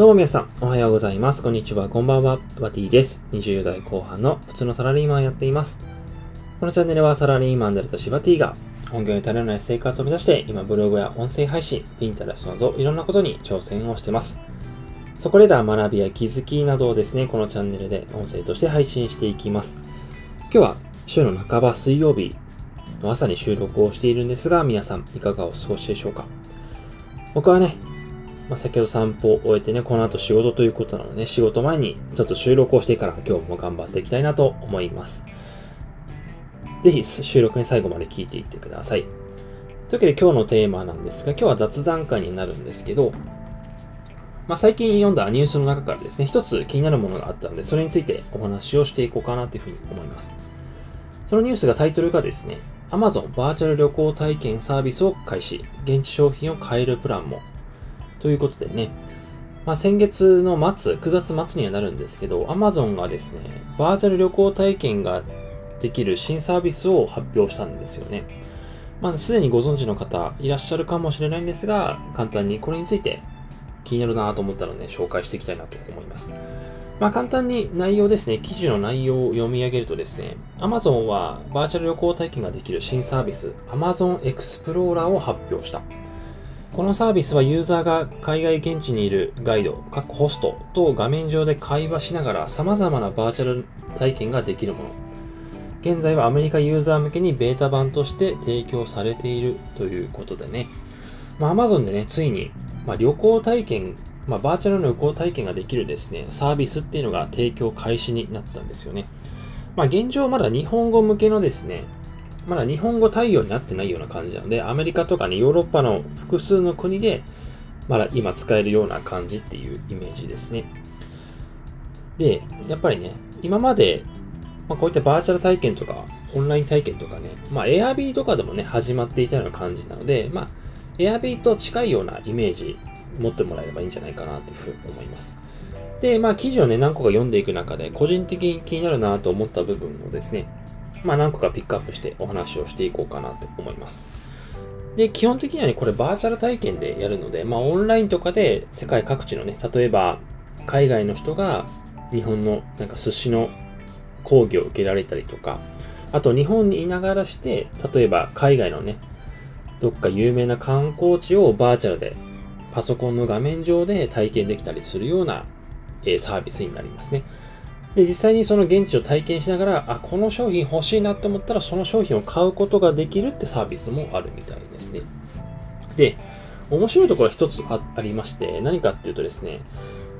どうも皆さん、おはようございます。こんにちは、こんばんは。バティです。20代後半の普通のサラリーマンやっています。このチャンネルはサラリーマンであるとしバティが、本業に足りない生活を目指して、今ブログや音声配信、ピンタレストなどいろんなことに挑戦をしてます。そこでだ学びや気づきなどをですね、このチャンネルで音声として配信していきます。今日は週の半ば水曜日の朝に収録をしているんですが、皆さんいかがお過ごしでしょうか？僕はね、まあ、先ほど散歩を終えてね、この後仕事ということなので、ね、仕事前にちょっと収録をしてから今日も頑張っていきたいなと思います。ぜひ収録ね、最後まで聞いていってください。というわけで今日のテーマなんですが、今日は雑談会になるんですけど、まあ、最近読んだニュースの中からですね、一つ気になるものがあったので、それについてお話をしていこうかなというふうに思います。そのニュースがタイトルがですね、Amazon バーチャル旅行体験サービスを開始、現地商品を買えるプランも。ということでね、まあ、先月の末、9月末にはなるんですけど、Amazon がですね、バーチャル旅行体験ができる新サービスを発表したんですよね。まあ、すでにご存知の方いらっしゃるかもしれないんですが、簡単にこれについて気になるなと思ったので、紹介していきたいなと思います。まあ、簡単に内容ですね、記事の内容を読み上げるとですね、Amazon はバーチャル旅行体験ができる新サービス Amazon Explorer を発表した。このサービスはユーザーが海外現地にいるガイド、各ホストと画面上で会話しながら様々なバーチャル体験ができるもの。現在はアメリカユーザー向けにベータ版として提供されているということでね、まあ、Amazon でね、ついに、まあ、旅行体験まあ、バーチャルの旅行体験ができるですね、サービスっていうのが提供開始になったんですよね。まあ、現状まだ日本語向けのですね、まだ日本語対応になってないような感じなので、アメリカとかね、ヨーロッパの複数の国で、まだ今使えるような感じっていうイメージですね。で、やっぱりね、今まで、まあ、こういったバーチャル体験とか、オンライン体験とかね、まあ、Airb とかでもね、始まっていたような感じなので、まあ、Airb と近いようなイメージ持ってもらえればいいんじゃないかなというふうに思います。で、まあ記事をね、何個か読んでいく中で、個人的に気になるなと思った部分をですね、まあ何個かピックアップしてお話をしていこうかなと思います。で、基本的にはね、これバーチャル体験でやるので、まあオンラインとかで世界各地のね、例えば海外の人が日本のなんか寿司の講義を受けられたりとか、あと日本にいながらして、例えば海外のね、どっか有名な観光地をバーチャルでパソコンの画面上で体験できたりするような、えサービスになりますね。で、実際にその現地を体験しながら、あ、この商品欲しいなって思ったら、その商品を買うことができるってサービスもあるみたいですね。で、面白いところは一つありまして、何かっていうとですね、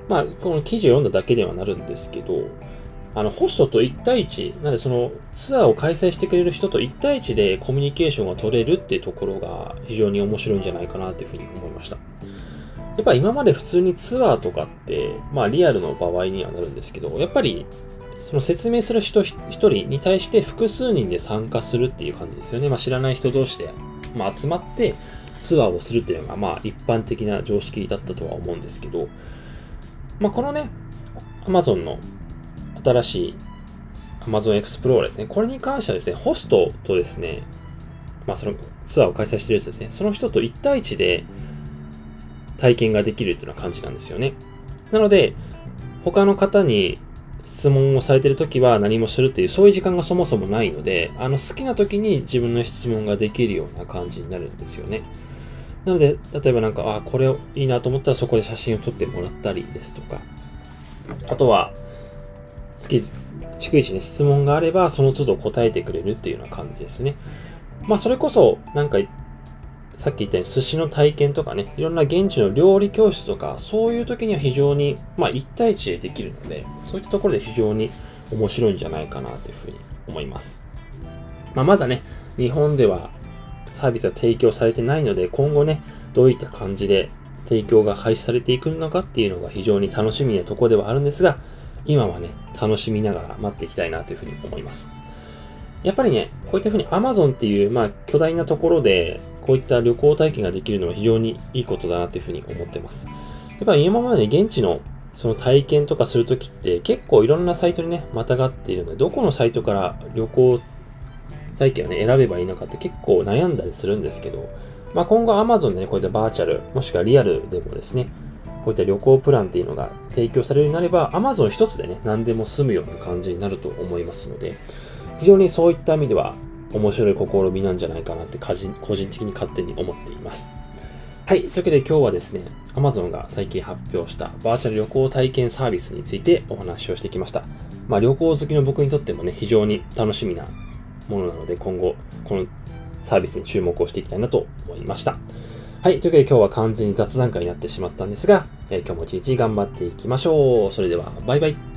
まあ、この記事を読んだだけではなるんですけど、あの、ホストと1対1、なんでそのツアーを開催してくれる人と1対1でコミュニケーションが取れるっていうところが非常に面白いんじゃないかなっていうふうに思いました。やっぱ今まで普通にツアーとかって、まあリアルの場合にはなるんですけど、やっぱりその説明する人一人に対して複数人で参加するっていう感じですよね。まあ知らない人同士で、まあ、集まってツアーをするっていうのがまあ一般的な常識だったとは思うんですけど、まあこのね、Amazon の新しい Amazon Explorer ですね。これに関してはですね、ホストとですね、まあそのツアーを開催してるやつですね、その人と1対1で、体験ができるっていうような感じなんですよね。なので、他の方に質問をされてるときは何もするっていう、そういう時間がそもそもないので、あの好きな時に自分の質問ができるような感じになるんですよね。なので、例えばなんか、あ、これいいなと思ったらそこで写真を撮ってもらったりですとか、あとは、月、逐一ね、質問があれば、その都度答えてくれるっていうような感じですね。まあ、それこそ、なんかさっき言ったように寿司の体験とかね、いろんな現地の料理教室とか、そういう時には非常に、まあ、1対1でできるので、そういったところで非常に面白いんじゃないかなというふうに思います。まあ、まだね、日本ではサービスは提供されてないので、今後ね、どういった感じで提供が開始されていくのかっていうのが非常に楽しみなところではあるんですが、今はね、楽しみながら待っていきたいなというふうに思います。やっぱりね、こういったふうに Amazon っていう、まあ、巨大なところで、こういった旅行体験ができるのは非常にいいことだなというふうに思ってます。やっぱ今まで現地のその体験とかするときって結構いろんなサイトにね、またがっているので、どこのサイトから旅行体験をね、選べばいいのかって結構悩んだりするんですけど、まあ今後 Amazon でね、こういったバーチャル、もしくはリアルでもですね、こういった旅行プランっていうのが提供されるようになれば、Amazon 一つでね、何でも済むような感じになると思いますので、非常にそういった意味では面白い試みなんじゃないかなって個人的に勝手に思っています。はい。というわけで今日はですね、Amazon が最近発表したバーチャル旅行体験サービスについてお話をしてきました。まあ旅行好きの僕にとってもね、非常に楽しみなものなので、今後、このサービスに注目をしていきたいなと思いました。はい。というわけで今日は完全に雑談会になってしまったんですが、えー、今日も一日頑張っていきましょう。それでは、バイバイ。